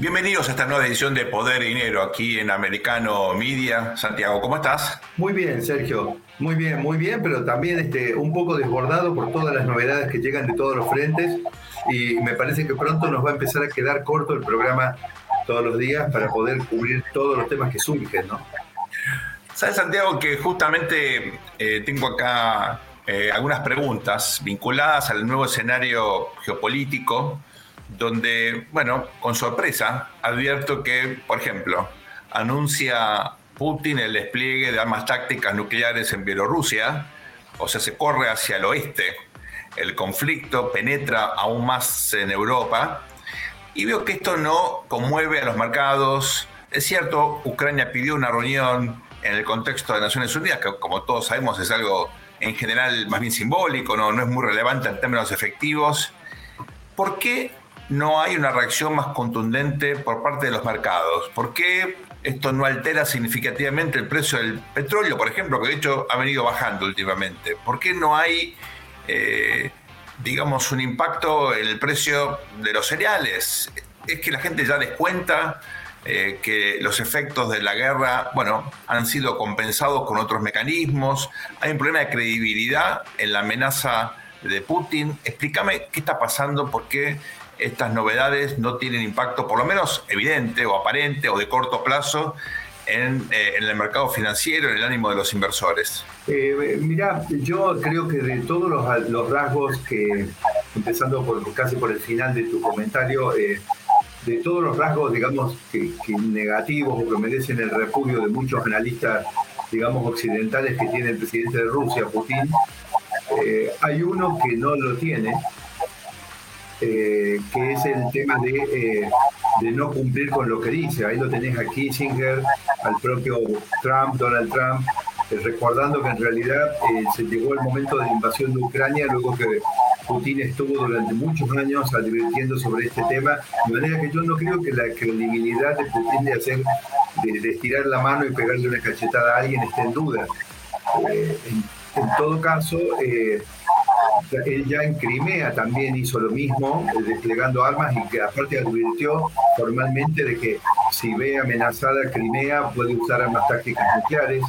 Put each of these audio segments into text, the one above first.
Bienvenidos a esta nueva edición de Poder y Dinero aquí en Americano Media. Santiago, ¿cómo estás? Muy bien, Sergio. Muy bien, muy bien, pero también este, un poco desbordado por todas las novedades que llegan de todos los frentes y me parece que pronto nos va a empezar a quedar corto el programa todos los días para poder cubrir todos los temas que surgen, ¿no? Sabes, Santiago, que justamente eh, tengo acá eh, algunas preguntas vinculadas al nuevo escenario geopolítico donde, bueno, con sorpresa, advierto que, por ejemplo, anuncia Putin el despliegue de armas tácticas nucleares en Bielorrusia, o sea, se corre hacia el oeste, el conflicto penetra aún más en Europa, y veo que esto no conmueve a los mercados. Es cierto, Ucrania pidió una reunión en el contexto de Naciones Unidas, que como todos sabemos es algo en general más bien simbólico, no, no es muy relevante en términos efectivos. ¿Por qué no hay una reacción más contundente por parte de los mercados? ¿Por qué esto no altera significativamente el precio del petróleo, por ejemplo, que de hecho ha venido bajando últimamente? ¿Por qué no hay, eh, digamos, un impacto en el precio de los cereales? Es que la gente ya descuenta eh, que los efectos de la guerra, bueno, han sido compensados con otros mecanismos. Hay un problema de credibilidad en la amenaza de Putin. Explícame qué está pasando, por qué estas novedades no tienen impacto, por lo menos evidente o aparente o de corto plazo, en, eh, el mercado financiero, en el ánimo de los inversores? Eh, mira, yo creo que de todos los, rasgos que, empezando por casi por el final de tu comentario, eh, de todos los rasgos, digamos, que, negativos o que merecen el repudio de muchos analistas, digamos, occidentales que tiene el presidente de Rusia, Putin, hay uno que no lo tiene, eh, que es el tema de, eh, de, no cumplir con lo que dice. Ahí lo tenés a Kissinger, al propio Trump, Donald Trump, eh, recordando que en realidad se llegó el momento de la invasión de Ucrania, luego que Putin estuvo durante muchos años advirtiendo sobre este tema, de manera que yo no creo que la credibilidad de Putin de hacer, de, estirar la mano y pegarle una cachetada a alguien esté en duda. En, en, todo caso, él ya en Crimea también hizo lo mismo, eh, desplegando armas y que aparte advirtió formalmente de que si ve amenazada Crimea puede usar armas tácticas nucleares.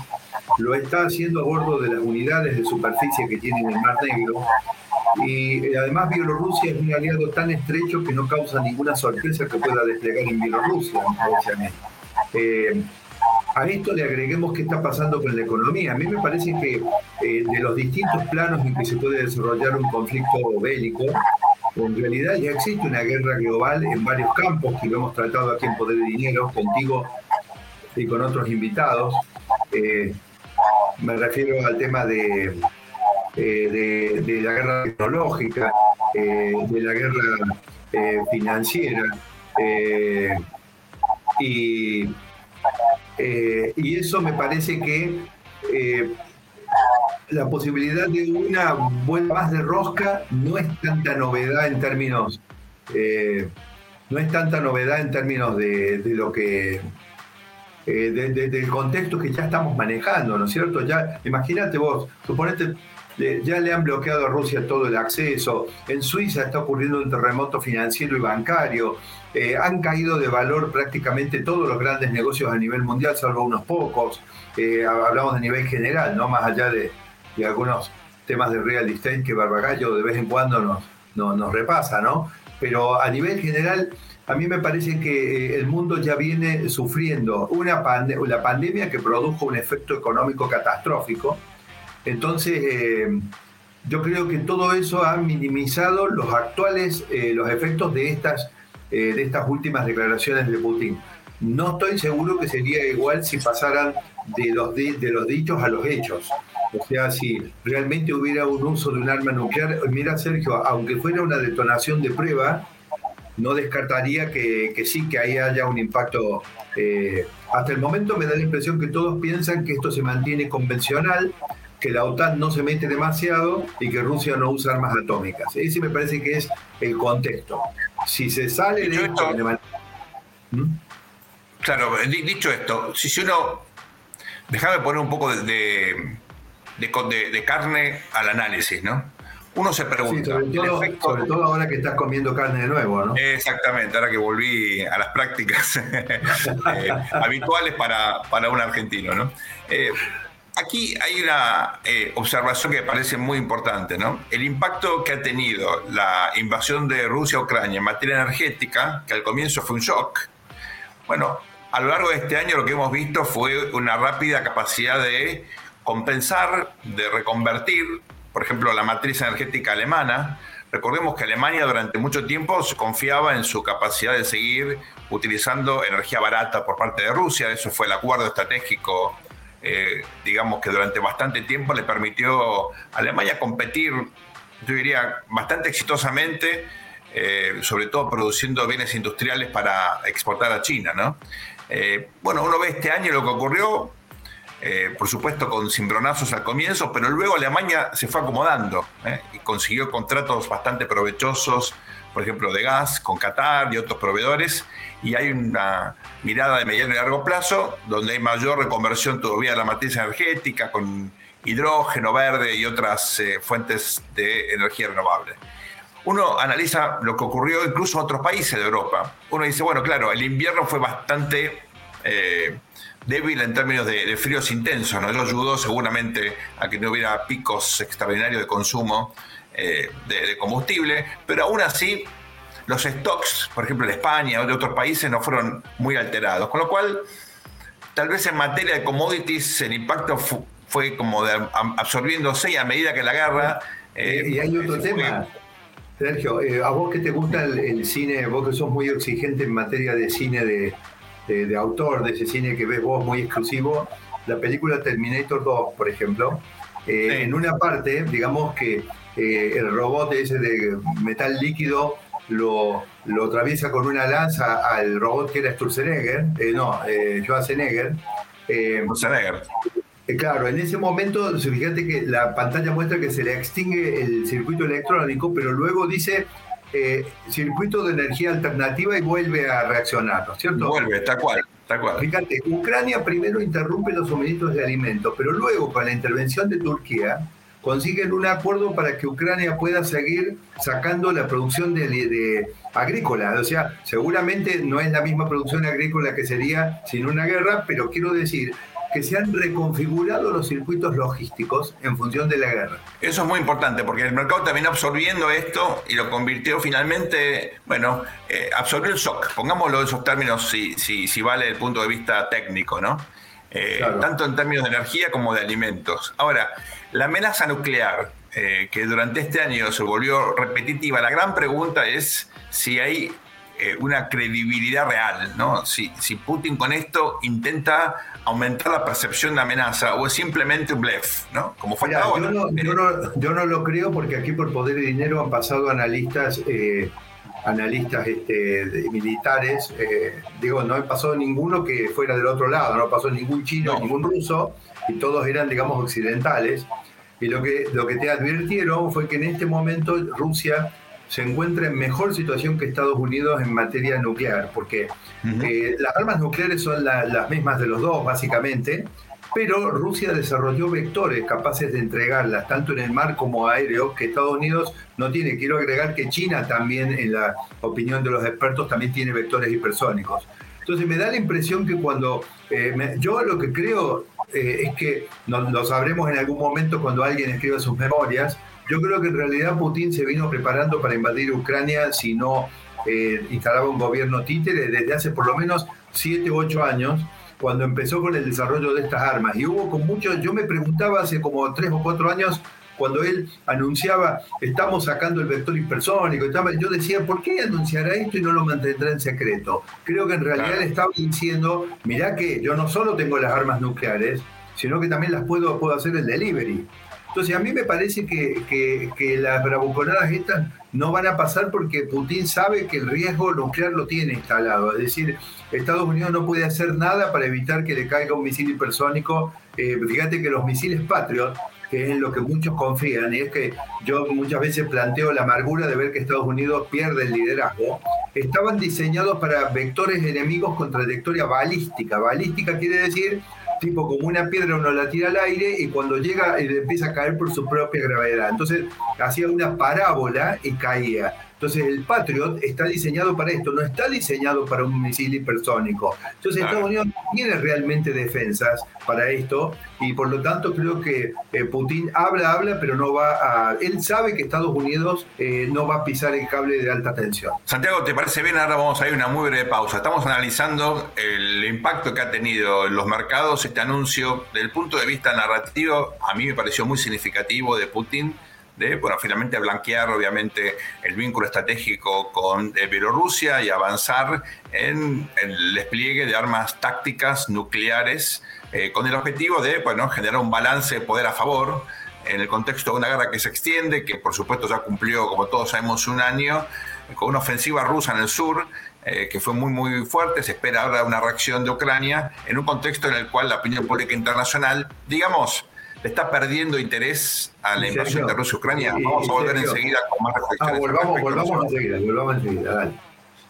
Lo está haciendo a bordo de las unidades de superficie que tiene en el Mar Negro. Y eh, además Bielorrusia es un aliado tan estrecho que no causa ninguna sorpresa que pueda desplegar en Bielorrusia, eh, a esto le agreguemos qué está pasando con la economía. A mí me parece que eh, de los distintos planos en que se puede desarrollar un conflicto bélico, en realidad ya existe una guerra global en varios campos que lo hemos tratado aquí en Poder de Dinero, contigo y con otros invitados. Eh, me refiero al tema de, eh, de, la guerra tecnológica, de la guerra financiera y eh, y eso me parece que eh, la posibilidad de una vuelta más de rosca no es tanta novedad en términos, eh, no es tanta novedad en términos de, lo que del contexto que ya estamos manejando, ¿no es cierto? Ya, imagínate vos, suponete, ya le han bloqueado a Rusia todo el acceso, en Suiza está ocurriendo un terremoto financiero y bancario, eh, han caído de valor prácticamente todos los grandes negocios a nivel mundial, salvo unos pocos. Eh, hablamos de nivel general, no más allá de, algunos temas de real estate que Barbagallo de vez en cuando nos, nos, repasa, ¿no? Pero a nivel general, a mí me parece que eh, el mundo ya viene sufriendo una la pandemia que produjo un efecto económico catastrófico. Entonces, yo creo que todo eso ha minimizado los actuales, los efectos de estas eh, de estas últimas declaraciones de Putin. No estoy seguro que sería igual si pasaran de los, de, los dichos a los hechos. O sea, si realmente hubiera un uso de un arma nuclear, mira Sergio, aunque fuera una detonación de prueba, no descartaría que, que sí, que ahí haya un impacto. Eh, hasta el momento me da la impresión que todos piensan que esto se mantiene convencional, que la OTAN no se mete demasiado y que Rusia no usa armas atómicas. Ese me parece que es el contexto. Si se sale de esto... ¿Mm? Claro, dicho esto, si uno... Déjame poner un poco de, de, carne al análisis, ¿no? uno se pregunta. sobre, todo, ahora que estás comiendo carne de nuevo, ¿no? Exactamente, ahora que volví a las prácticas eh, habituales para, para, un argentino, ¿no? Eh, aquí hay una eh, observación que me parece muy importante, ¿no? El impacto que ha tenido la invasión de Rusia a Ucrania en materia energética, que al comienzo fue un shock, bueno, a lo largo de este año lo que hemos visto fue una rápida capacidad de compensar, de reconvertir por ejemplo, la matriz energética alemana. Recordemos que Alemania durante mucho tiempo se confiaba en su capacidad de seguir utilizando energía barata por parte de Rusia. Eso fue el acuerdo estratégico, eh, digamos, que durante bastante tiempo le permitió a Alemania competir, yo diría, bastante exitosamente, eh, sobre todo produciendo bienes industriales para exportar a China. ¿no? Eh, bueno, uno ve este año lo que ocurrió, por supuesto con cimbronazos al comienzo, pero luego Alemania se fue acomodando y consiguió contratos bastante provechosos, por ejemplo, de gas con Qatar y otros proveedores, y hay una mirada de mediano y largo plazo donde hay mayor reconversión todavía de la matriz energética con hidrógeno verde y otras eh, fuentes de energía renovable. Uno analiza lo que ocurrió incluso en otros países de Europa. Uno dice, bueno, claro, el invierno fue bastante débil en términos de, fríos intensos, ¿no? Eso ayudó seguramente a que no hubiera picos extraordinarios de consumo eh, de, combustible, pero aún así los stocks, por ejemplo en España o de otros países, no fueron muy alterados, con lo cual tal vez en materia de commodities el impacto fue como de, absorbiéndose y a medida que la guerra... Eh, y hay otro tema. Sergio, eh, a vos que te gusta el, cine, vos que sos muy exigente en materia de cine de, de, autor de ese cine que ves vos muy exclusivo, la película Terminator 2, por ejemplo, eh, en una parte, digamos que eh, el robot ese de metal líquido lo, lo atraviesa con una lanza al robot que era Sturzenegger, eh, no, eh, Schwarzenegger. Schwarzenegger. Claro, en ese momento, fíjate que la pantalla muestra que se le extingue el circuito electrónico, pero luego dice eh, circuito de energía alternativa y vuelve a reaccionar, ¿no es cierto? Vuelve, está cual, está cual. Fíjate, Ucrania primero interrumpe los suministros de alimentos, pero luego con la intervención de Turquía consiguen un acuerdo para que Ucrania pueda seguir sacando la producción de, de, agrícola. O sea, seguramente no es la misma producción agrícola que sería sin una guerra, pero quiero decir que se han reconfigurado los circuitos logísticos en función de la guerra. Eso es muy importante porque el mercado terminó absorbiendo esto y lo convirtió finalmente, bueno, eh, absorbió el shock, pongámoslo en esos términos si, si, si vale el punto de vista técnico, ¿no? Eh, tanto en términos de energía como de alimentos. Ahora, la amenaza nuclear, eh, que durante este año se volvió repetitiva, la gran pregunta es si hay una credibilidad real, ¿no? Si, si Putin con esto intenta aumentar la percepción de amenaza o es simplemente un blef, ¿no? Como fue Yo no, yo, no, lo creo porque aquí por poder y dinero han pasado analistas, eh, analistas este, militares. Eh, digo, no pasado ninguno que fuera del otro lado, no pasó ningún chino, ningún ruso, y todos eran, digamos, occidentales. Y lo que, lo que te advirtieron fue que en este momento Rusia se encuentra en mejor situación que Estados Unidos en materia nuclear, porque eh, las armas nucleares son las mismas de los dos, básicamente, pero Rusia desarrolló vectores capaces de entregarlas tanto en el mar como aéreo que Estados Unidos no tiene. Quiero agregar que China también, en la opinión de los expertos, también tiene vectores hipersónicos. Entonces me da la impresión que cuando eh, yo lo que creo eh, es que lo sabremos en algún momento cuando alguien escriba sus memorias, yo creo que en realidad Putin se vino preparando para invadir Ucrania si no eh, instalaba un gobierno títere desde hace por lo menos 7 u 8 años, cuando empezó con el desarrollo de estas armas. Y hubo con muchos, yo me preguntaba hace como 3 o 4 años, cuando él anunciaba, estamos sacando el vector hipersónico, yo decía, ¿por qué anunciará esto y no lo mantendrá en secreto? Creo que en realidad le estaba diciendo, mirá que yo no solo tengo las armas nucleares, sino que también las puedo, puedo hacer el delivery. Entonces, a mí me parece que, las bravuconadas estas no van a pasar porque Putin sabe que el riesgo nuclear lo tiene instalado. Es decir, Estados Unidos no puede hacer nada para evitar que le caiga un misil hipersónico. Eh, fíjate que los misiles Patriot que es en lo que muchos confían, y es que yo muchas veces planteo la amargura de ver que Estados Unidos pierde el liderazgo, estaban diseñados para vectores enemigos con trayectoria balística. Balística quiere decir tipo como una piedra uno la tira al aire y cuando llega eh, empieza a caer por su propia gravedad. Entonces hacía una parábola y caía. Entonces el Patriot está diseñado para esto, no está diseñado para un misil hipersónico. Entonces Estados Unidos no tiene realmente defensas para esto y por lo tanto creo que eh, Putin habla, habla, pero no va a... Él sabe que Estados Unidos eh, no va a pisar el cable de alta tensión. Santiago, ¿te parece bien? Ahora vamos a ir a una muy breve pausa. Estamos analizando el impacto que ha tenido en los mercados este anuncio. Desde el punto de vista narrativo, a mí me pareció muy significativo de Putin de, bueno, finalmente blanquear obviamente el vínculo estratégico con eh, Bielorrusia y avanzar en, el despliegue de armas tácticas nucleares eh, con el objetivo de, bueno, generar un balance de poder a favor en el contexto de una guerra que se extiende, que por supuesto ya cumplió, como todos sabemos, un año, con una ofensiva rusa en el sur, eh, que fue muy, muy fuerte. Se espera ahora una reacción de Ucrania en un contexto en el cual la opinión pública internacional, digamos, está perdiendo interés a la invasión de Rusia-Ucrania. Vamos a volver enseguida con más reflexiones. Ah, volvamos, volvamos enseguida, volvamos enseguida, dale.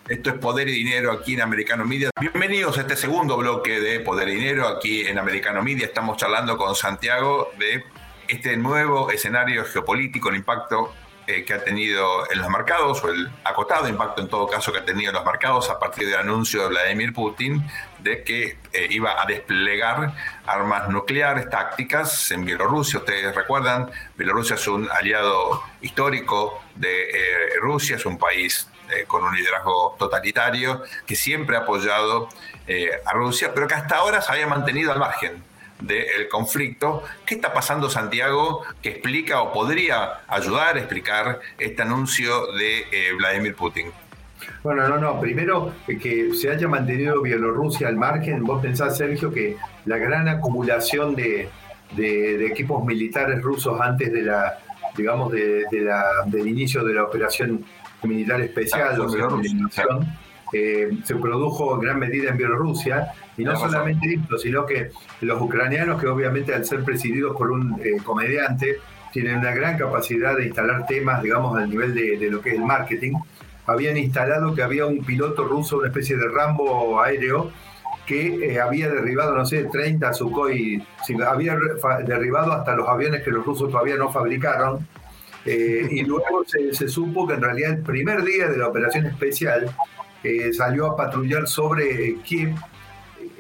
Esto es Poder y Dinero aquí en Americano Media. Bienvenidos a este segundo bloque de Poder y Dinero aquí en Americano Media. Estamos charlando con Santiago de este nuevo escenario geopolítico, el impacto eh, que ha tenido en los mercados, o el acotado impacto en todo caso que ha tenido en los mercados a partir del anuncio de Vladimir Putin de que eh, iba a desplegar armas nucleares tácticas en Bielorrusia. Ustedes recuerdan, Bielorrusia es un aliado histórico de eh, Rusia, es un país con un liderazgo totalitario que siempre ha apoyado a Rusia, pero que hasta ahora se había mantenido al margen del conflicto. ¿Qué está pasando Santiago que explica o podría ayudar a explicar este anuncio de eh, Vladimir Putin? Bueno, no, no. Primero, que se haya mantenido Bielorrusia al margen. Vos pensás, Sergio, que la gran acumulación de, equipos militares rusos antes de la, digamos, de, la, del inicio de la operación militar especial, ah, eh, se produjo en gran medida en Bielorrusia y no solamente esto, sino que los ucranianos, que obviamente al ser presididos por un eh, comediante, tienen una gran capacidad de instalar temas, digamos, al nivel de, lo que es el marketing, habían instalado que había un piloto ruso, una especie de Rambo aéreo, que eh, había derribado, no sé, 30 Sukhoi, había derribado hasta los aviones que los rusos todavía no fabricaron. Eh, y luego se, supo que en realidad el primer día de la operación especial salió a patrullar sobre Kiev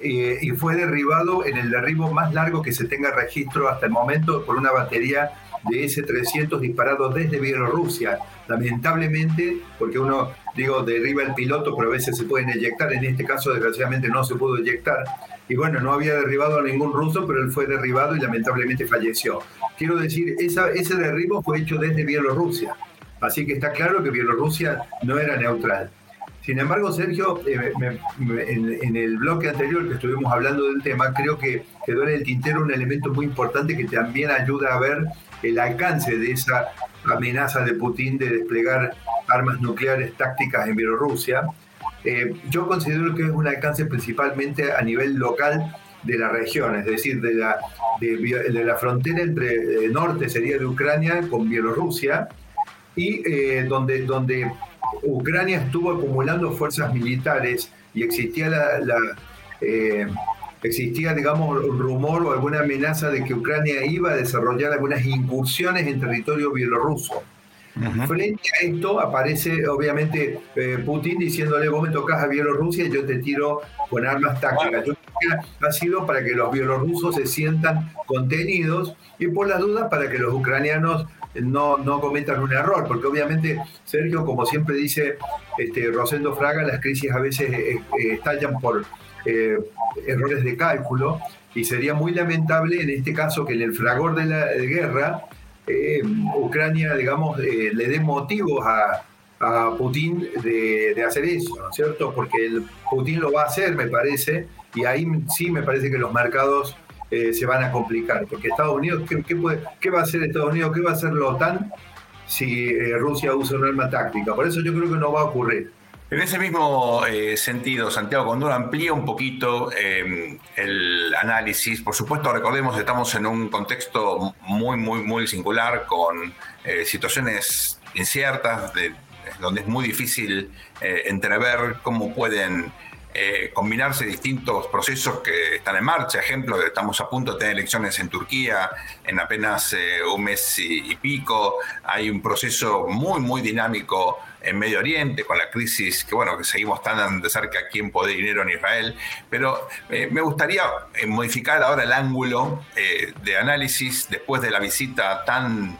eh, y fue derribado en el derribo más largo que se tenga registro hasta el momento por una batería de S-300 disparado desde Bielorrusia. Lamentablemente, porque uno, digo, derriba el piloto, pero a veces se pueden eyectar, en este caso desgraciadamente no se pudo eyectar. Y bueno, no había derribado a ningún ruso, pero él fue derribado y lamentablemente falleció. Quiero decir, esa, ese derribo fue hecho desde Bielorrusia. Así que está claro que Bielorrusia no era neutral. Sin embargo, Sergio, eh, en, el bloque anterior que estuvimos hablando del tema, creo que quedó en el tintero un elemento muy importante que también ayuda a ver el alcance de esa amenaza de Putin de desplegar armas nucleares tácticas en Bielorrusia. Eh, yo considero que es un alcance principalmente a nivel local de la región, es decir, de la, de, la frontera entre el norte sería de Ucrania con Bielorrusia y eh, donde, donde Ucrania estuvo acumulando fuerzas militares y existía la, eh, existía, digamos, un rumor o alguna amenaza de que Ucrania iba a desarrollar algunas incursiones en territorio bielorruso. Frente a esto aparece obviamente eh, Putin diciéndole vos me tocas a Bielorrusia y yo te tiro con armas tácticas. Yo creo que ha sido para que los bielorrusos se sientan contenidos y por las dudas para que los ucranianos no, no cometan un error, porque obviamente, Sergio, como siempre dice este, Rosendo Fraga, las crisis a veces eh, eh, estallan por eh, errores de cálculo y sería muy lamentable en este caso que en el fragor de la guerra Ucrania, digamos, le dé motivos a, Putin de, hacer eso, ¿no es cierto? Porque el, Putin lo va a hacer, me parece, y ahí sí me parece que los mercados eh, se van a complicar. Porque Estados Unidos, ¿qué, ¿qué, va a hacer Estados Unidos? ¿Qué va a hacer la OTAN si eh, Rusia usa un arma táctica? Por eso yo creo que no va a ocurrir. En ese mismo eh, sentido, Santiago, uno amplía un poquito eh, el análisis, por supuesto, recordemos que estamos en un contexto muy, muy, muy singular, con eh, situaciones inciertas, de, donde es muy difícil entrever cómo pueden combinarse distintos procesos que están en marcha. Ejemplo, estamos a punto de tener elecciones en Turquía en apenas un mes y, pico. Hay un proceso muy, muy dinámico en Medio Oriente, con la crisis que, bueno, que seguimos tan de cerca quién puede dinero en Israel. Pero eh, me gustaría eh, modificar ahora el ángulo eh, de análisis después de la visita tan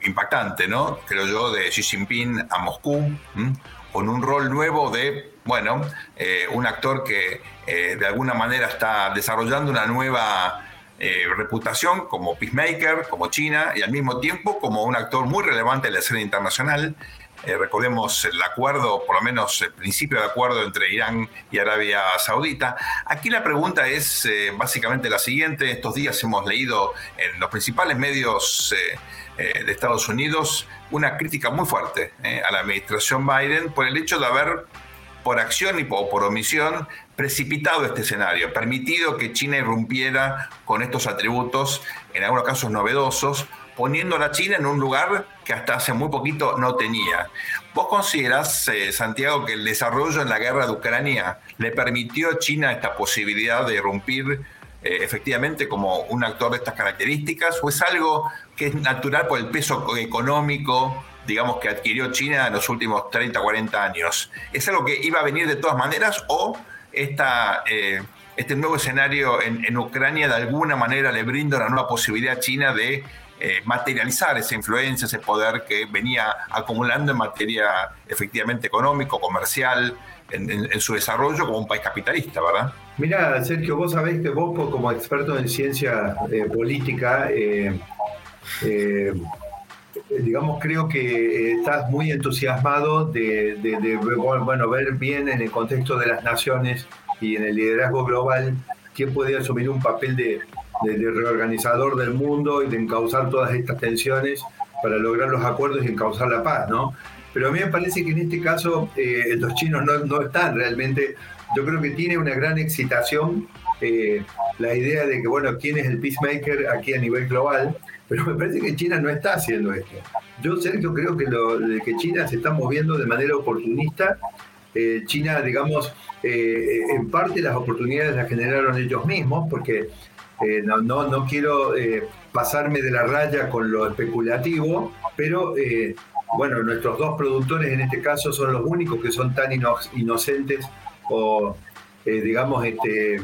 impactante, ¿no? Creo yo, de Xi Jinping a Moscú, con un rol nuevo de, bueno, un actor que de alguna manera está desarrollando una nueva reputación como peacemaker, como China, y al mismo tiempo como un actor muy relevante en la escena internacional. Eh, recordemos el acuerdo, por lo menos el principio de acuerdo entre Irán y Arabia Saudita. Aquí la pregunta es eh, básicamente la siguiente. Estos días hemos leído en los principales medios eh, de Estados Unidos una crítica muy fuerte a la administración Biden por el hecho de haber, por acción y por, omisión, precipitado este escenario, permitido que China irrumpiera con estos atributos, en algunos casos novedosos, poniendo a la China en un lugar que hasta hace muy poquito no tenía. ¿Vos considerás, eh, Santiago, que el desarrollo en la guerra de Ucrania le permitió a China esta posibilidad de irrumpir eh, efectivamente como un actor de estas características? ¿O es algo que es natural por el peso económico, digamos, que adquirió China en los últimos 30, 40 años? ¿Es algo que iba a venir de todas maneras o esta... Eh, este nuevo escenario en, en, Ucrania de alguna manera le brinda una nueva posibilidad a China de eh, materializar esa influencia, ese poder que venía acumulando en materia efectivamente económico, comercial, en, su desarrollo como un país capitalista, ¿verdad? Mira, Sergio, vos sabés que vos como experto en ciencia eh, política, eh, digamos, creo que estás muy entusiasmado de, de, bueno, ver bien en el contexto de las naciones y en el liderazgo global quién puede asumir un papel de, de, reorganizador del mundo y de encauzar todas estas tensiones para lograr los acuerdos y encauzar la paz, ¿no? Pero a mí me parece que en este caso eh, los chinos no, no, están realmente, yo creo que tiene una gran excitación eh, la idea de que, bueno, quién es el peacemaker aquí a nivel global, pero me parece que China no está haciendo esto. Yo, Sergio, creo que, que China se está moviendo de manera oportunista. Eh, China, digamos, en parte las oportunidades las generaron ellos mismos, porque eh, no, no, no, quiero eh, pasarme de la raya con lo especulativo, pero eh, bueno, nuestros dos productores en este caso son los únicos que son tan inocentes o, digamos, este,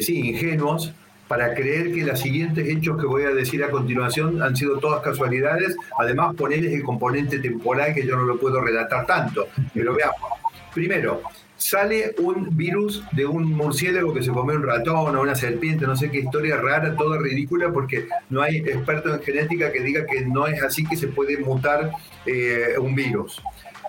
sí, ingenuos para creer que los siguientes hechos que voy a decir a continuación han sido todas casualidades, además ponerles el componente temporal que yo no lo puedo relatar tanto, pero veamos. Primero, sale un virus de un murciélago que se comió un ratón o una serpiente, no sé qué historia rara, toda ridícula, porque no hay experto en genética que diga que no es así que se puede mutar eh, un virus.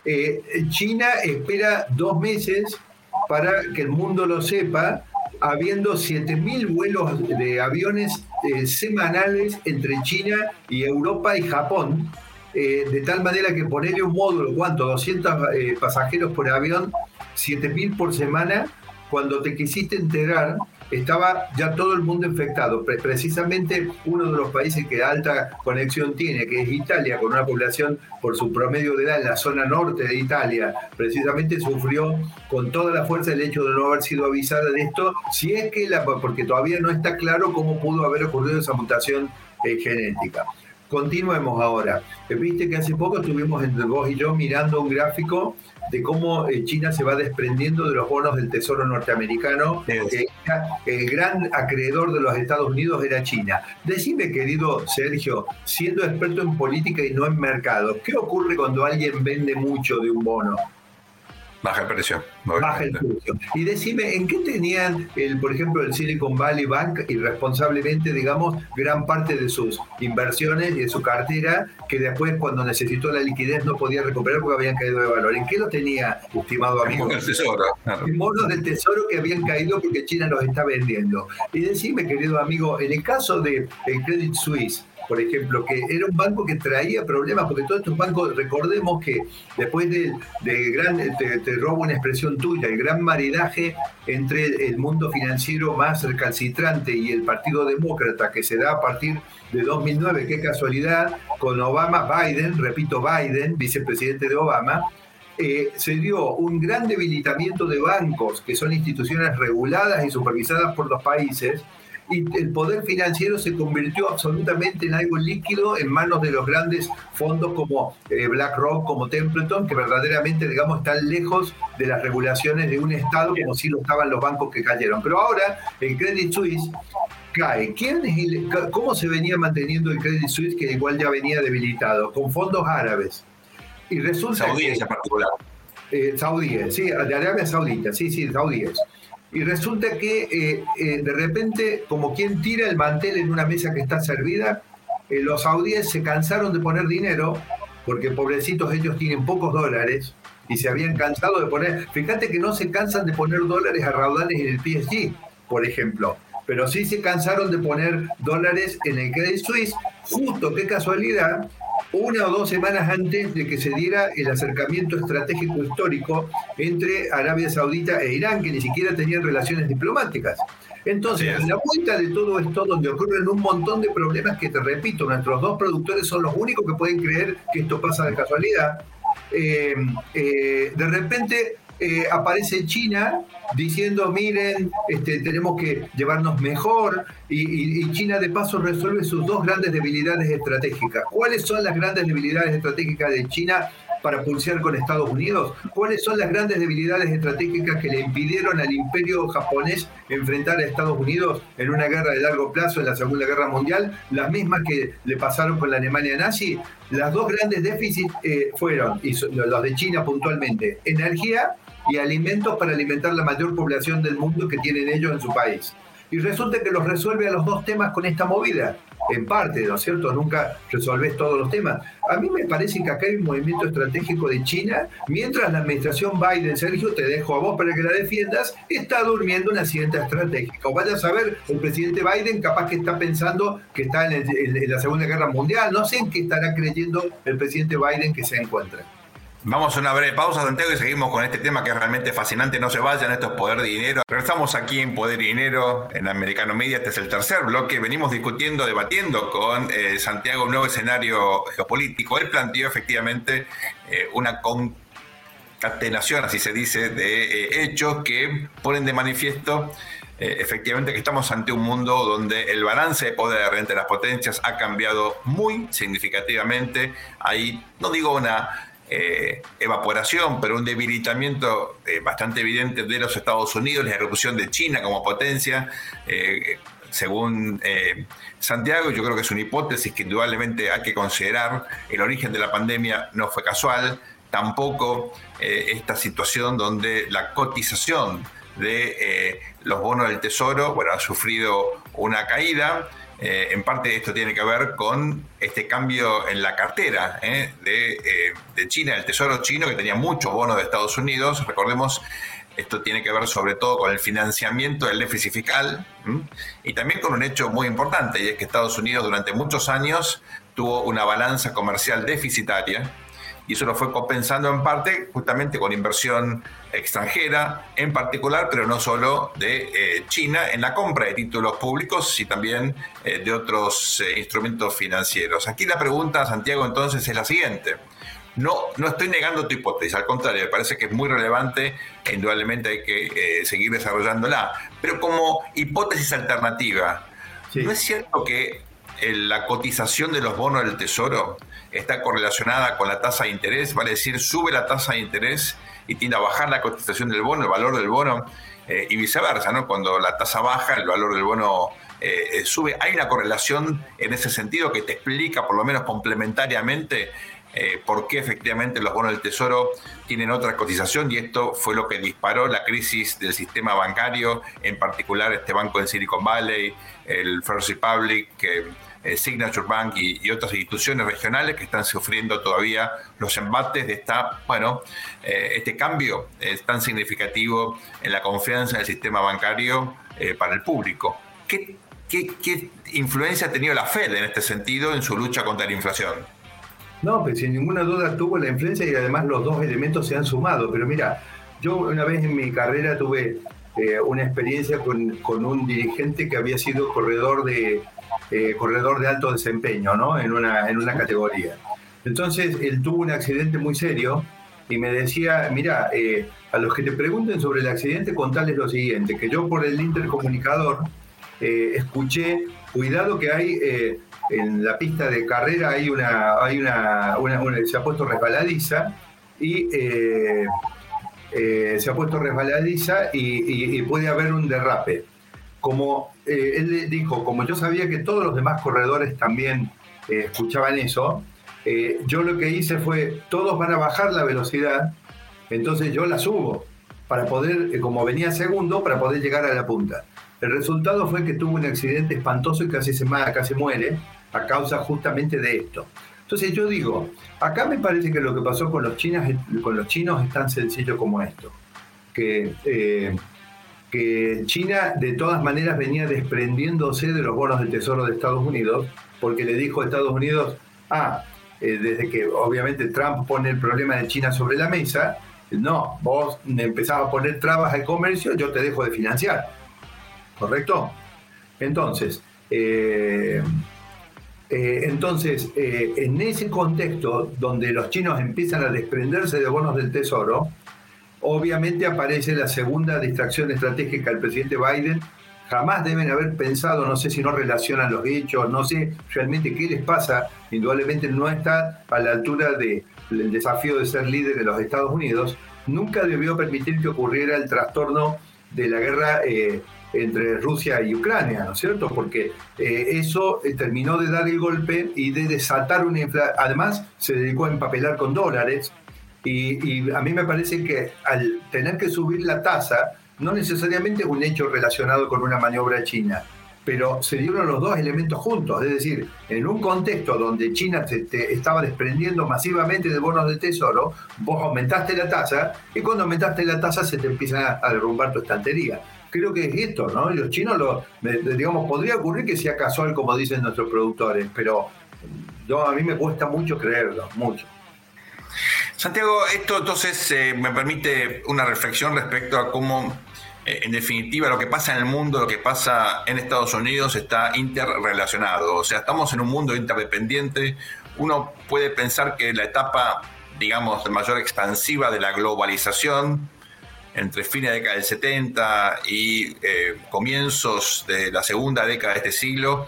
Eh, China espera dos meses para que el mundo lo sepa, habiendo 7.000 vuelos de aviones eh, semanales entre China y Europa y Japón. de tal manera que ponerle un módulo, ¿cuánto? 200 pasajeros por avión 7.000 por semana, cuando te quisiste enterar, estaba ya todo el mundo infectado. Precisamente uno de los países que alta conexión tiene, que es Italia, con una población por su promedio de edad en la zona norte de Italia, precisamente sufrió con toda la fuerza el hecho de no haber sido avisada de esto, si es que la, porque todavía no está claro cómo pudo haber ocurrido esa mutación eh, genética. Continuemos ahora. Viste que hace poco estuvimos entre vos y yo mirando un gráfico de cómo eh, China se va desprendiendo de los bonos del Tesoro norteamericano, que el gran acreedor de los Estados Unidos era China. Decime, querido Sergio, siendo experto en política y no en mercado, ¿qué ocurre cuando alguien vende mucho de un bono? Baja el precio. Baja el precio. Y decime, ¿en qué tenían, el, por ejemplo, el Silicon Valley Bank irresponsablemente, digamos, gran parte de sus inversiones y de su cartera, que después cuando necesitó la liquidez no podía recuperar porque habían caído de valor? ¿En qué lo tenía, estimado amigo? En tesoro. En bonos del tesoro que habían caído porque China los está vendiendo. Y decime, querido amigo, en el caso del el Credit Suisse, por ejemplo, que era un banco que traía problemas, porque todos estos bancos, recordemos que después del de gran, te, robo una expresión tuya, el gran maridaje entre el mundo financiero más recalcitrante y el Partido Demócrata que se da a partir de 2009, qué casualidad, con Obama, Biden, repito, Biden, vicepresidente de Obama, eh, se dio un gran debilitamiento de bancos, que son instituciones reguladas y supervisadas por los países, y el poder financiero se convirtió absolutamente en algo líquido en manos de los grandes fondos como eh, BlackRock, como Templeton, que verdaderamente, digamos, están lejos de las regulaciones de un Estado como si lo estaban los bancos que cayeron. Pero ahora el Credit Suisse cae. ¿Quién ¿Cómo se venía manteniendo el Credit Suisse que igual ya venía debilitado? Con fondos árabes. Y resulta saudíes en particular. Eh, saudíes, sí, de Arabia Saudita, sí, sí, saudíes. Y resulta que eh, eh, de repente, como quien tira el mantel en una mesa que está servida, eh, los saudíes se cansaron de poner dinero, porque pobrecitos ellos tienen pocos dólares, y se habían cansado de poner, fíjate que no se cansan de poner dólares a raudales en el PSG, por ejemplo, pero sí se cansaron de poner dólares en el Credit Suisse, justo, qué casualidad, una o dos semanas antes de que se diera el acercamiento estratégico histórico entre Arabia Saudita e Irán, que ni siquiera tenían relaciones diplomáticas. Entonces, en la vuelta de todo esto, donde ocurren un montón de problemas que, te repito, nuestros dos productores son los únicos que pueden creer que esto pasa de casualidad, eh, eh, de repente eh, aparece China diciendo, miren, este, tenemos que llevarnos mejor, y, China de paso resuelve sus dos grandes debilidades estratégicas. ¿Cuáles son las grandes debilidades estratégicas de China para pulsear con Estados Unidos? ¿Cuáles son las grandes debilidades estratégicas que le impidieron al imperio japonés enfrentar a Estados Unidos en una guerra de largo plazo en la Segunda Guerra Mundial? Las mismas que le pasaron con la Alemania nazi. Las dos grandes déficits eh, fueron, y los de China puntualmente, energía y alimentos para alimentar la mayor población del mundo que tienen ellos en su país. Y resulta que los resuelve a los dos temas con esta movida. En parte, ¿no es cierto? Nunca resolves todos los temas. A mí me parece que acá hay un movimiento estratégico de China, mientras la administración Biden, Sergio, te dejo a vos para que la defiendas, está durmiendo una siguiente estratégica. O vaya a saber, el presidente Biden capaz que está pensando que está en, en la Segunda Guerra Mundial. No sé en qué estará creyendo el presidente Biden que se encuentra. Vamos a una breve pausa, Santiago, y seguimos con este tema que es realmente fascinante. No se vayan, esto es Poder de Dinero. Regresamos aquí en Poder y Dinero, en Americano Media. Este es el tercer bloque. Venimos discutiendo, debatiendo con eh, Santiago un nuevo escenario geopolítico. Él planteó efectivamente eh, una concatenación, así se dice, de eh, hechos que ponen de manifiesto efectivamente que estamos ante un mundo donde el balance de poder entre las potencias ha cambiado muy significativamente. Hay, no digo una eh, evaporación, pero un debilitamiento eh, bastante evidente de los Estados Unidos, la erupción de China como potencia. Eh, según Santiago, yo creo que es una hipótesis que indudablemente hay que considerar. El origen de la pandemia no fue casual, tampoco esta situación donde la cotización de los bonos del Tesoro ha sufrido una caída. Eh, en parte esto tiene que ver con este cambio en la cartera eh, eh, de, China, el Tesoro chino, que tenía muchos bonos de Estados Unidos. Recordemos, esto tiene que ver sobre todo con el financiamiento del déficit fiscal y también con un hecho muy importante, y es que Estados Unidos durante muchos años tuvo una balanza comercial deficitaria y eso lo fue compensando en parte justamente con inversión extranjera, en particular, pero no solo de eh, China, en la compra de títulos públicos y también eh, de otros eh, instrumentos financieros. Aquí la pregunta, Santiago, entonces es la siguiente. No, no estoy negando tu hipótesis, al contrario, me parece que es muy relevante e indudablemente hay que seguir desarrollándola. Pero como hipótesis alternativa, ¿no es cierto que la cotización de los bonos del Tesoro está correlacionada con la tasa de interés, vale decir, sube la tasa de interés y tiende a bajar la cotización del bono, el valor del bono, eh, y viceversa, ¿no? Cuando la tasa baja, el valor del bono eh, eh, sube. Hay una correlación en ese sentido que te explica, por lo menos complementariamente, por qué efectivamente los bonos del Tesoro tienen otra cotización y esto fue lo que disparó la crisis del sistema bancario, en particular este banco en Silicon Valley, el First Republic, que eh, Signature Bank y, otras instituciones regionales que están sufriendo todavía los embates de esta, bueno, eh, este cambio es tan significativo en la confianza en el sistema bancario eh, para el público. ¿Qué ¿qué, influencia ha tenido la Fed en este sentido en su lucha contra la inflación? No, pues sin ninguna duda tuvo la influencia y además los dos elementos se han sumado. Pero mira, yo una vez en mi carrera tuve eh, una experiencia con, con, un dirigente que había sido corredor de, eh, corredor de alto desempeño ¿no? en, una, en una categoría. Entonces él tuvo un accidente muy serio y me decía, mira, eh, a los que te pregunten sobre el accidente, contales lo siguiente, que yo por el intercomunicador escuché, cuidado que hay en la pista de carrera hay una, hay una, se ha puesto resbaladiza y eh, se ha puesto resbaladiza y, puede haber un derrape. Como eh, él dijo, como yo sabía que todos los demás corredores también eh, escuchaban eso, yo lo que hice fue, todos van a bajar la velocidad, entonces yo la subo para poder, como venía segundo, para poder llegar a la punta. El resultado fue que tuvo un accidente espantoso y casi se, casi muere a causa justamente de esto. Entonces yo digo, acá me parece que lo que pasó con los, chinos, con los chinos es tan sencillo como esto, que, eh, que China de todas maneras venía desprendiéndose de los bonos del Tesoro de Estados Unidos, porque le dijo a Estados Unidos, ah, eh, desde que obviamente Trump pone el problema de China sobre la mesa, no, vos empezás a poner trabas al comercio, yo te dejo de financiar. ¿Correcto? Entonces, eh, eh, entonces, eh, en ese contexto donde los chinos empiezan a desprenderse de bonos del tesoro, obviamente aparece la segunda distracción estratégica del presidente Biden. Jamás deben haber pensado, no sé si no relacionan los hechos, no sé realmente qué les pasa, indudablemente no está a la altura del desafío de ser líder de los Estados Unidos. Nunca debió permitir que ocurriera el trastorno de la guerra eh, entre Rusia y Ucrania, ¿no es cierto? Porque eh, eso eh, terminó de dar el golpe y de desatar una inflación. Además, se dedicó a empapelar con dólares y, a mí me parece que al tener que subir la tasa, no necesariamente es un hecho relacionado con una maniobra china, pero se dieron los dos elementos juntos, es decir, en un contexto donde China se estaba desprendiendo masivamente de bonos de tesoro, vos aumentaste la tasa y cuando aumentaste la tasa se te empieza a derrumbar tu estantería creo que es esto, ¿no? Los chinos, digamos, podría ocurrir que sea casual, como dicen nuestros productores, pero yo, a mí me cuesta mucho creerlo, mucho. Santiago, esto entonces eh, me permite una reflexión respecto a cómo, en definitiva, lo que pasa en el mundo, lo que pasa en Estados Unidos está interrelacionado. O sea, estamos en un mundo interdependiente. Uno puede pensar que la etapa, digamos, mayor expansiva de la globalización entre fines de la década del 70 y eh, comienzos de la segunda década de este siglo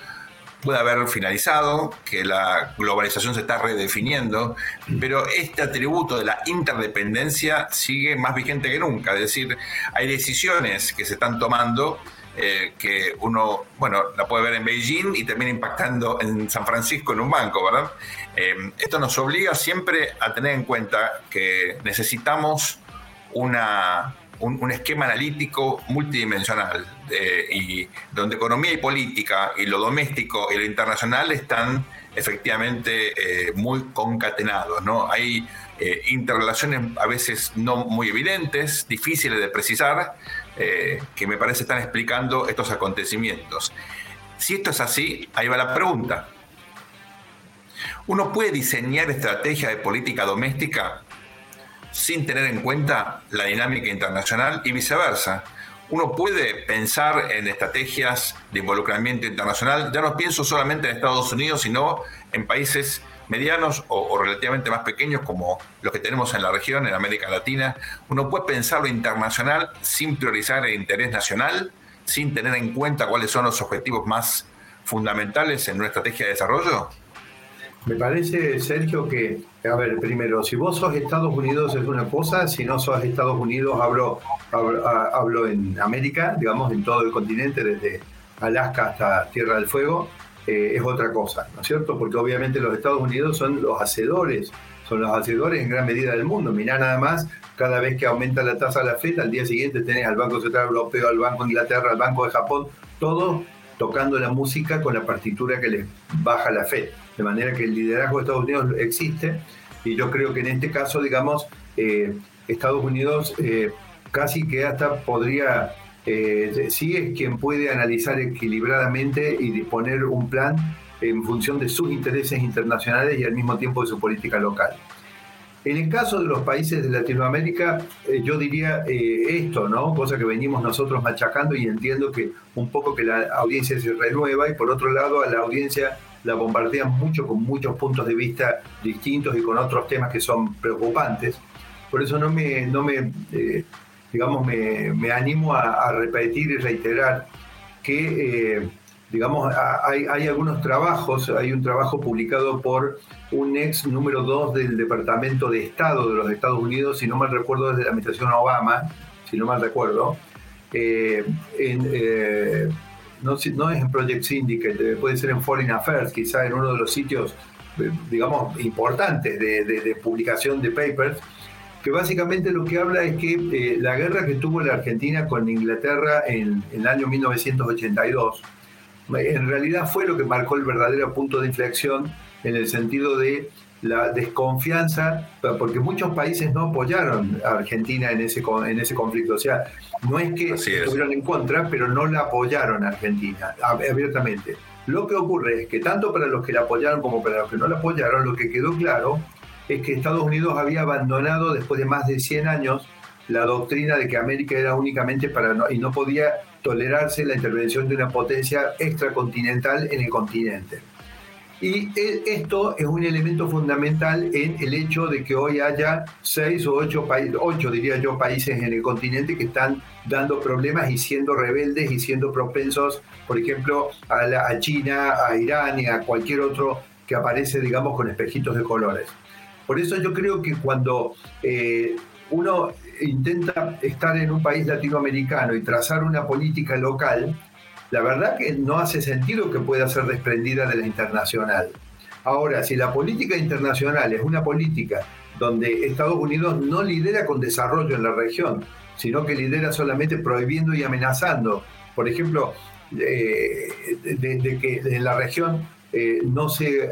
puede haber finalizado, que la globalización se está redefiniendo, pero este atributo de la interdependencia sigue más vigente que nunca. Es decir, hay decisiones que se están tomando eh, que uno, bueno, la puede ver en Beijing y termina impactando en San Francisco en un banco, ¿verdad? Eh, esto nos obliga siempre a tener en cuenta que necesitamos una, un, esquema analítico multidimensional eh, y donde economía y política y lo doméstico y lo internacional están efectivamente eh, muy concatenados. ¿no? Hay eh, interrelaciones a veces no muy evidentes, difíciles de precisar, que me parece están explicando estos acontecimientos. Si esto es así, ahí va la pregunta. ¿Uno puede diseñar estrategias de política doméstica sin tener en cuenta la dinámica internacional y viceversa. Uno puede pensar en estrategias de involucramiento internacional, ya no pienso solamente en Estados Unidos, sino en países medianos o, relativamente más pequeños como los que tenemos en la región, en América Latina. Uno puede pensar lo internacional sin priorizar el interés nacional, sin tener en cuenta cuáles son los objetivos más fundamentales en una estrategia de desarrollo. Me parece, Sergio, que, a ver, primero, si vos sos Estados Unidos es una cosa, si no sos Estados Unidos, hablo, hablo, en América, digamos, en todo el continente, desde Alaska hasta Tierra del Fuego, eh, es otra cosa, ¿no es cierto? Porque obviamente los Estados Unidos son los hacedores, son los hacedores en gran medida del mundo. Mirá nada más, cada vez que aumenta la tasa de la FED, al día siguiente tenés al Banco Central Europeo, al Banco de Inglaterra, al Banco de Japón, todos tocando la música con la partitura que les baja la FED de manera que el liderazgo de Estados Unidos existe y yo creo que en este caso, digamos, eh, Estados Unidos eh, casi que hasta podría eh, sí es quien puede analizar equilibradamente y disponer un plan en función de sus intereses internacionales y al mismo tiempo de su política local. En el caso de los países de Latinoamérica, eh, yo diría esto, ¿no? Cosa que venimos nosotros machacando y entiendo que un poco que la audiencia se renueva y por otro lado a la audiencia la bombardean mucho con muchos puntos de vista distintos y con otros temas que son preocupantes. Por eso no me, no me eh, digamos, me, animo a, repetir y reiterar que digamos, hay, hay, algunos trabajos, hay un trabajo publicado por un ex número dos del Departamento de Estado de los Estados Unidos, si no mal recuerdo, desde la administración Obama, si no mal recuerdo, eh, eh, no, no, es en Project Syndicate, puede ser en Foreign Affairs, quizá en uno de los sitios, eh, digamos, importantes de, publicación de papers, que básicamente lo que habla es que la guerra que tuvo la Argentina con Inglaterra en, en el año 1982, en realidad fue lo que marcó el verdadero punto de inflexión en el sentido de la desconfianza, porque muchos países no apoyaron a Argentina en ese, en ese conflicto. O sea, no es que estuvieron en contra, pero no la apoyaron a Argentina abiertamente. Lo que ocurre es que tanto para los que la apoyaron como para los que no la apoyaron, lo que quedó claro es que Estados Unidos había abandonado después de más de 100 años la doctrina de que América era únicamente para y no podía tolerarse la intervención de una potencia extracontinental en el continente. Y e, esto es un elemento fundamental en el hecho de que hoy haya seis o ocho países, ocho diría yo, países en el continente que están dando problemas y siendo rebeldes y siendo propensos, por ejemplo, a, China, a Irán y a cualquier otro que aparece, digamos, con espejitos de colores. Por eso yo creo que cuando eh, uno intenta estar en un país latinoamericano y trazar una política local, la verdad que no hace sentido que pueda ser desprendida de la internacional. Ahora, si la política internacional es una política donde Estados Unidos no lidera con desarrollo en la región, sino que lidera solamente prohibiendo y amenazando, por ejemplo, eh, de, que en la región eh, no, se,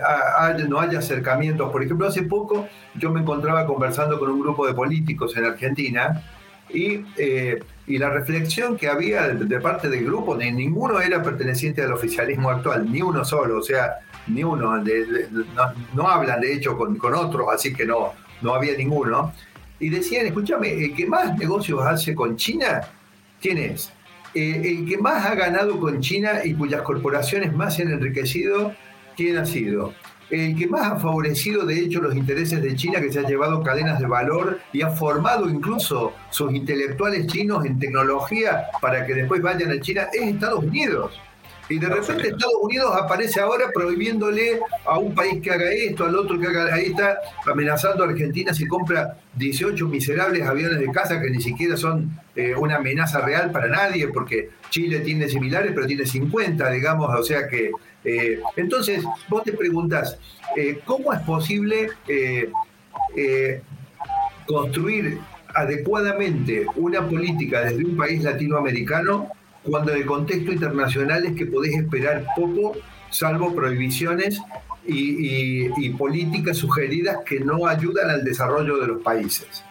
no haya acercamientos. Por ejemplo, hace poco yo me encontraba conversando con un grupo de políticos en Argentina y, eh, y la reflexión que había de, parte del grupo, ni ninguno era perteneciente al oficialismo actual, ni uno solo, o sea, ni uno, no, hablan de hecho con, con, otros, así que no, no había ninguno. Y decían, escúchame, el que más negocios hace con China, ¿quién es? Eh, el que más ha ganado con China y cuyas corporaciones más se han enriquecido quién ha sido. El que más ha favorecido, de hecho, los intereses de China, que se ha llevado cadenas de valor y ha formado incluso sus intelectuales chinos en tecnología para que después vayan a China, es Estados Unidos. Y de repente Estados Unidos aparece ahora prohibiéndole a un país que haga esto, al otro que haga, ahí está amenazando a Argentina si compra 18 miserables aviones de caza que ni siquiera son eh, una amenaza real para nadie, porque Chile tiene similares, pero tiene 50, digamos, o sea que... Eh, entonces, vos te preguntas, eh, ¿cómo es posible construir adecuadamente una política desde un país latinoamericano cuando en el contexto internacional es que podés esperar poco, salvo prohibiciones y, políticas sugeridas que no ayudan al desarrollo de los países.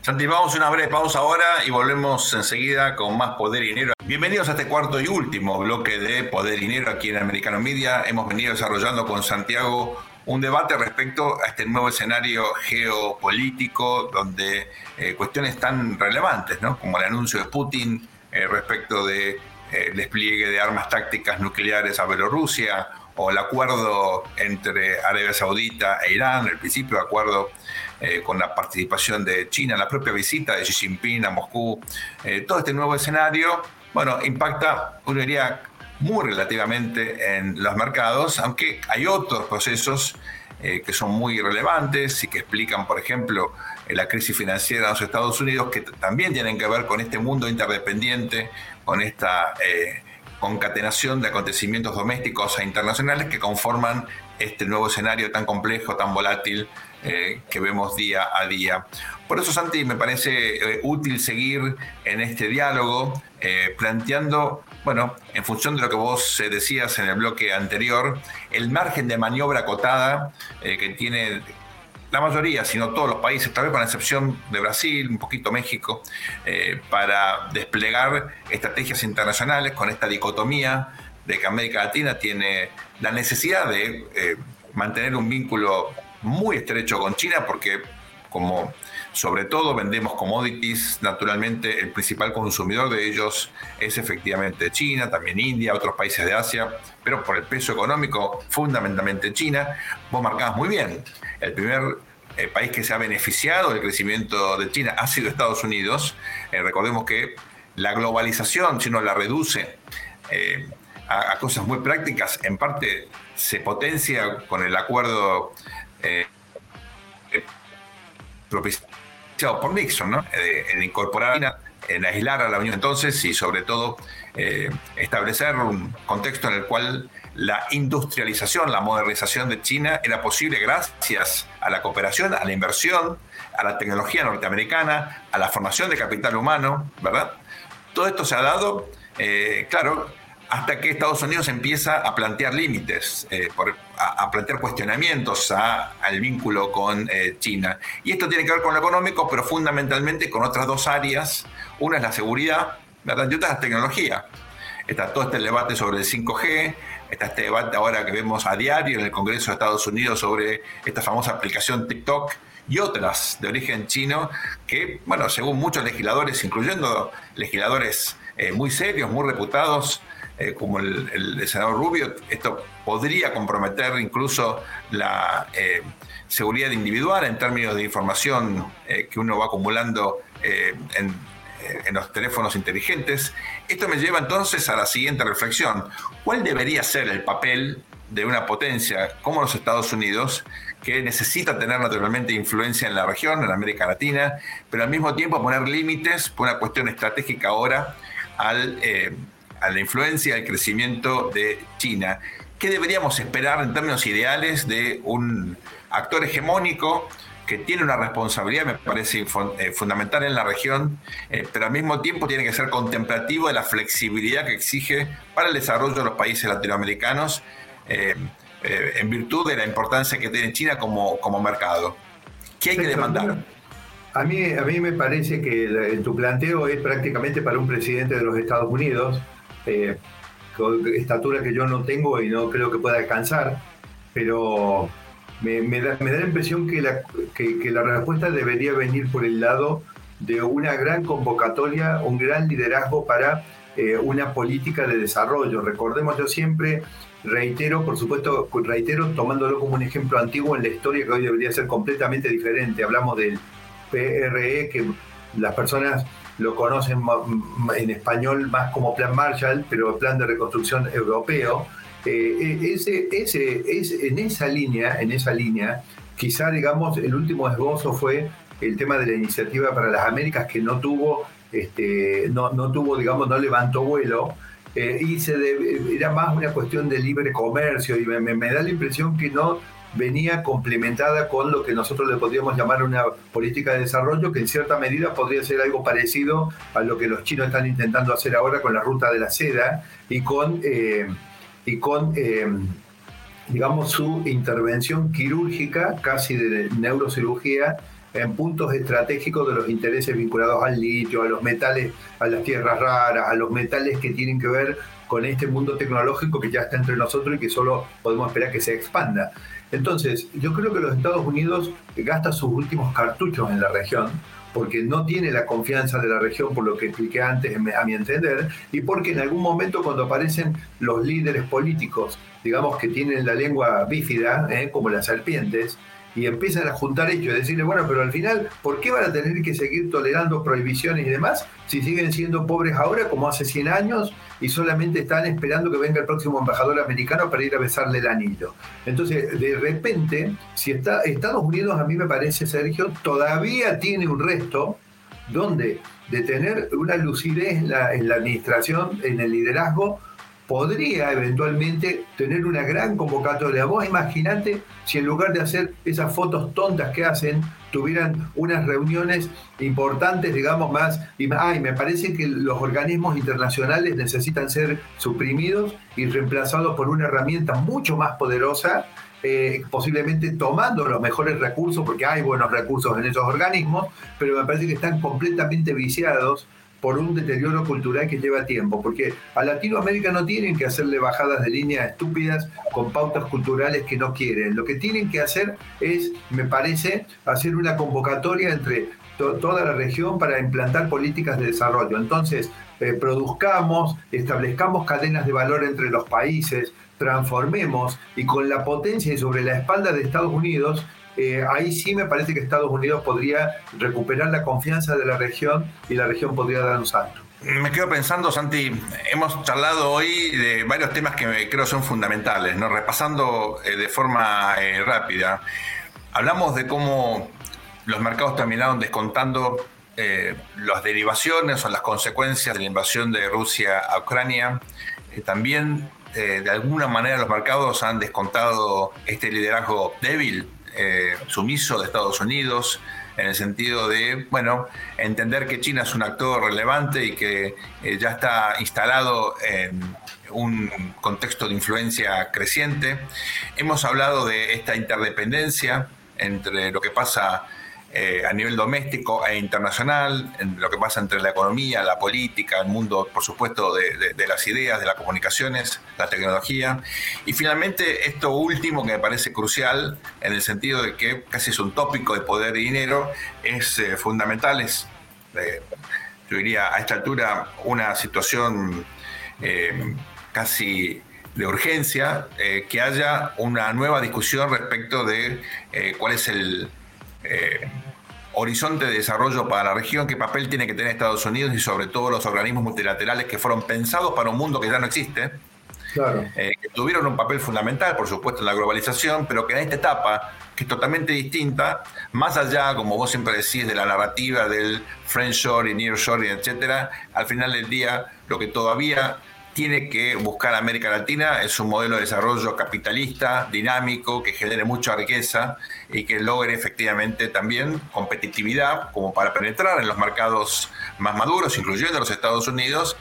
Santi, vamos a una breve pausa ahora y volvemos enseguida con más Poder y Dinero. Bienvenidos a este cuarto y último bloque de Poder y Dinero aquí en Americano Media. Hemos venido desarrollando con Santiago un debate respecto a este nuevo escenario geopolítico donde eh, cuestiones tan relevantes ¿no? como el anuncio de Putin, eh, respecto de, eh, despliegue de armas tácticas nucleares a Bielorrusia o el acuerdo entre Arabia Saudita e Irán, el principio de acuerdo eh, con la participación de China, la propia visita de Xi Jinping a Moscú, todo este nuevo escenario, bueno, impacta, uno diría, muy relativamente en los mercados, aunque hay otros procesos que son muy relevantes y que explican, por ejemplo, la crisis financiera de los Estados Unidos, que también tienen que ver con este mundo interdependiente, con esta eh, concatenación de acontecimientos domésticos e internacionales que conforman este nuevo escenario tan complejo, tan volátil eh, que vemos día a día. Por eso, Santi, me parece eh, útil seguir en este diálogo, planteando, bueno, en función de lo que vos decías en el bloque anterior, el margen de maniobra acotada que tiene la mayoría, si no todos los países, tal vez con la excepción de Brasil, un poquito México, eh, para desplegar estrategias internacionales con esta dicotomía de que América Latina tiene la necesidad de eh, mantener un vínculo muy estrecho con China, porque como sobre todo vendemos commodities, naturalmente el principal consumidor de ellos es efectivamente China, también India, otros países de Asia, pero por el peso económico fundamentalmente China. Vos marcabas muy bien, el primer eh, país que se ha beneficiado del crecimiento de China ha sido Estados Unidos. Eh, recordemos que la globalización, si uno la reduce eh, a, cosas muy prácticas, en parte se potencia con el acuerdo propiciado por Nixon, ¿no? en incorporar en aislar a la Unión entonces y sobre todo establecer un contexto en el cual la industrialización, la modernización de China era posible gracias a la cooperación, a la inversión, a la tecnología norteamericana, a la formación de capital humano, ¿verdad? Todo esto se ha dado, eh, claro, hasta que Estados Unidos empieza a plantear límites, eh, a, plantear cuestionamientos al vínculo con eh, China. Y esto tiene que ver con lo económico, pero fundamentalmente con otras dos áreas. Una es la seguridad, ¿verdad? Y otra es la tecnología. Está todo este debate sobre el 5G, está este debate ahora que vemos a diario en el Congreso de Estados Unidos sobre esta famosa aplicación TikTok y otras de origen chino que, bueno, según muchos legisladores, incluyendo legisladores eh, muy serios, muy reputados, eh, como el, senador Rubio, esto podría comprometer incluso la eh, seguridad individual en términos de información que uno va acumulando en en los teléfonos inteligentes. Esto me lleva entonces a la siguiente reflexión. ¿Cuál debería ser el papel de una potencia como los Estados Unidos, que necesita tener naturalmente influencia en la región, en América Latina, pero al mismo tiempo poner límites por una cuestión estratégica ahora al, eh, a la influencia y al crecimiento de China? ¿Qué deberíamos esperar en términos ideales de un actor hegemónico que tiene una responsabilidad, me parece eh, fundamental en la región, eh, pero al mismo tiempo tiene que ser contemplativo de la flexibilidad que exige para el desarrollo de los países latinoamericanos, eh, en virtud de la importancia que tiene China como, como mercado. ¿Qué hay que demandar? A mí, a mí me parece que tu planteo es prácticamente para un presidente de los Estados Unidos, con estatura que yo no tengo y no creo que pueda alcanzar, pero me, da, la impresión que la, que, la respuesta debería venir por el lado de una gran convocatoria, un gran liderazgo para eh, una política de desarrollo. Recordemos, yo siempre reitero, por supuesto, reitero tomándolo como un ejemplo antiguo en la historia que hoy debería ser completamente diferente. Hablamos del PRE, que las personas lo conocen en español más como Plan Marshall, pero Plan de Reconstrucción Europeo eh, ese, ese, en esa línea, en esa línea, quizá digamos el último esbozo fue el tema de la iniciativa para las Américas que no tuvo, este, no, no tuvo, digamos, no levantó vuelo. Eh, y se era más una cuestión de libre comercio y me, da la impresión que no venía complementada con lo que nosotros le podríamos llamar una política de desarrollo que en cierta medida podría ser algo parecido a lo que los chinos están intentando hacer ahora con la ruta de la seda y con eh, y con, eh, digamos, su intervención quirúrgica, casi de neurocirugía, en puntos estratégicos de los intereses vinculados al litio, a los metales, a las tierras raras, a los metales que tienen que ver con este mundo tecnológico que ya está entre nosotros y que solo podemos esperar que se expanda. Entonces, yo creo que los Estados Unidos gastan sus últimos cartuchos en la región, porque no tiene la confianza de la región, por lo que expliqué antes, a mi entender, y porque en algún momento cuando aparecen los líderes políticos, digamos que tienen la lengua bífida, ¿eh? como las serpientes, y empiezan a juntar hechos y decirle, bueno, pero al final, ¿por qué van a tener que seguir tolerando prohibiciones y demás si siguen siendo pobres ahora como hace 100 años y solamente están esperando que venga el próximo embajador americano para ir a besarle el anillo? Entonces, de repente, si está Estados Unidos, a mí me parece, Sergio, todavía tiene un resto donde de tener una lucidez en la, en la administración, en el liderazgo, podría eventualmente tener una gran convocatoria. Vos imaginate si en lugar de hacer esas fotos tontas que hacen, tuvieran unas reuniones importantes, digamos, más. Y, me parece que los organismos internacionales necesitan ser suprimidos y reemplazados por una herramienta mucho más poderosa eh, posiblemente tomando los mejores recursos, porque hay buenos recursos en esos organismos, pero me parece que están completamente viciados por un deterioro cultural que lleva tiempo, porque a Latinoamérica no tienen que hacerle bajadas de línea estúpidas con pautas culturales que no quieren. Lo que tienen que hacer es, me parece, hacer una convocatoria entre toda la región para implantar políticas de desarrollo. Entonces, eh, produzcamos, establezcamos cadenas de valor entre los países, transformemos y con la potencia y sobre la espalda de Estados Unidos, eh, ahí sí me parece que Estados Unidos podría recuperar la confianza de la región y la región podría dar un salto. Me quedo pensando, Santi, hemos charlado hoy de varios temas que creo son fundamentales, ¿no? repasando eh, de forma eh, rápida. Hablamos de cómo los mercados terminaron descontando las derivaciones o las consecuencias de la invasión de Rusia a Ucrania. también de alguna manera los mercados han descontado este liderazgo débil, eh, sumiso de Estados Unidos, en el sentido de, bueno, entender que China es un actor relevante y que eh, ya está instalado en un contexto de influencia creciente. Hemos hablado de esta interdependencia entre lo que pasa eh, a nivel doméstico e internacional, en lo que pasa entre la economía, la política, el mundo, por supuesto, de, las ideas, de las comunicaciones, la tecnología. Y finalmente, esto último que me parece crucial, en el sentido de que casi es un tópico de poder y dinero, es eh, fundamental, es, eh, yo diría, a esta altura, una situación casi de urgencia, que haya una nueva discusión respecto de cuál es el eh, horizonte de desarrollo para la región, qué papel tiene que tener Estados Unidos y sobre todo los organismos multilaterales que fueron pensados para un mundo que ya no existe, eh, que tuvieron un papel fundamental, por supuesto, en la globalización, pero que en esta etapa, que es totalmente distinta, más allá, como vos siempre decís, de la narrativa del friendshore y nearshore, etcétera, al final del día, lo que todavía tiene que buscar América Latina es un modelo de desarrollo capitalista, dinámico, que genere mucha riqueza y que logre efectivamente también competitividad como para penetrar en los mercados más maduros, incluyendo los Estados Unidos,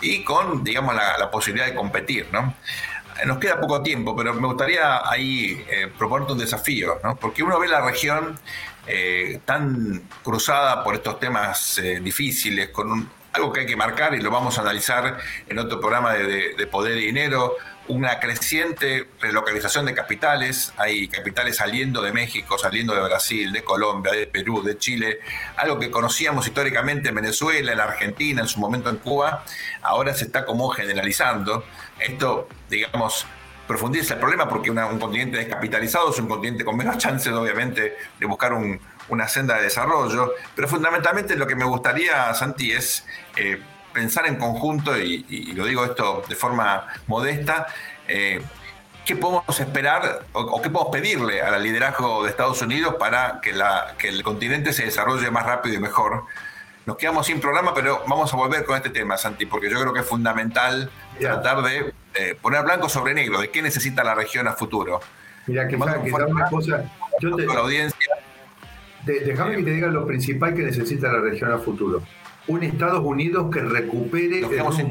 y con, digamos, la, posibilidad de competir, ¿no? Nos queda poco tiempo, pero me gustaría ahí eh, proponerte un desafío, ¿no? Porque uno ve la región eh, tan cruzada por estos temas eh, difíciles, con un, algo que hay que marcar y lo vamos a analizar en otro programa de, Poder y Dinero, una creciente relocalización de capitales, hay capitales saliendo de México, saliendo de Brasil, de Colombia, de Perú, de Chile, algo que conocíamos históricamente en Venezuela, en Argentina, en su momento en Cuba, ahora se está como generalizando. Esto, digamos, profundiza el problema porque un continente descapitalizado es un continente con menos chances, obviamente, de buscar un, una senda de desarrollo, pero fundamentalmente lo que me gustaría, Santi, es eh, pensar en conjunto, y, lo digo esto de forma modesta, eh, ¿qué podemos esperar o, qué podemos pedirle al liderazgo de Estados Unidos para que, la, que el continente se desarrolle más rápido y mejor? Nos quedamos sin programa, pero vamos a volver con este tema, Santi, porque yo creo que es fundamental tratar de eh, poner blanco sobre negro de qué necesita la región a futuro. Mira, que, más, que una cosa. Yo te, la audiencia déjame que te diga lo principal que necesita la región a futuro. Un Estados Unidos que recupere. Nos en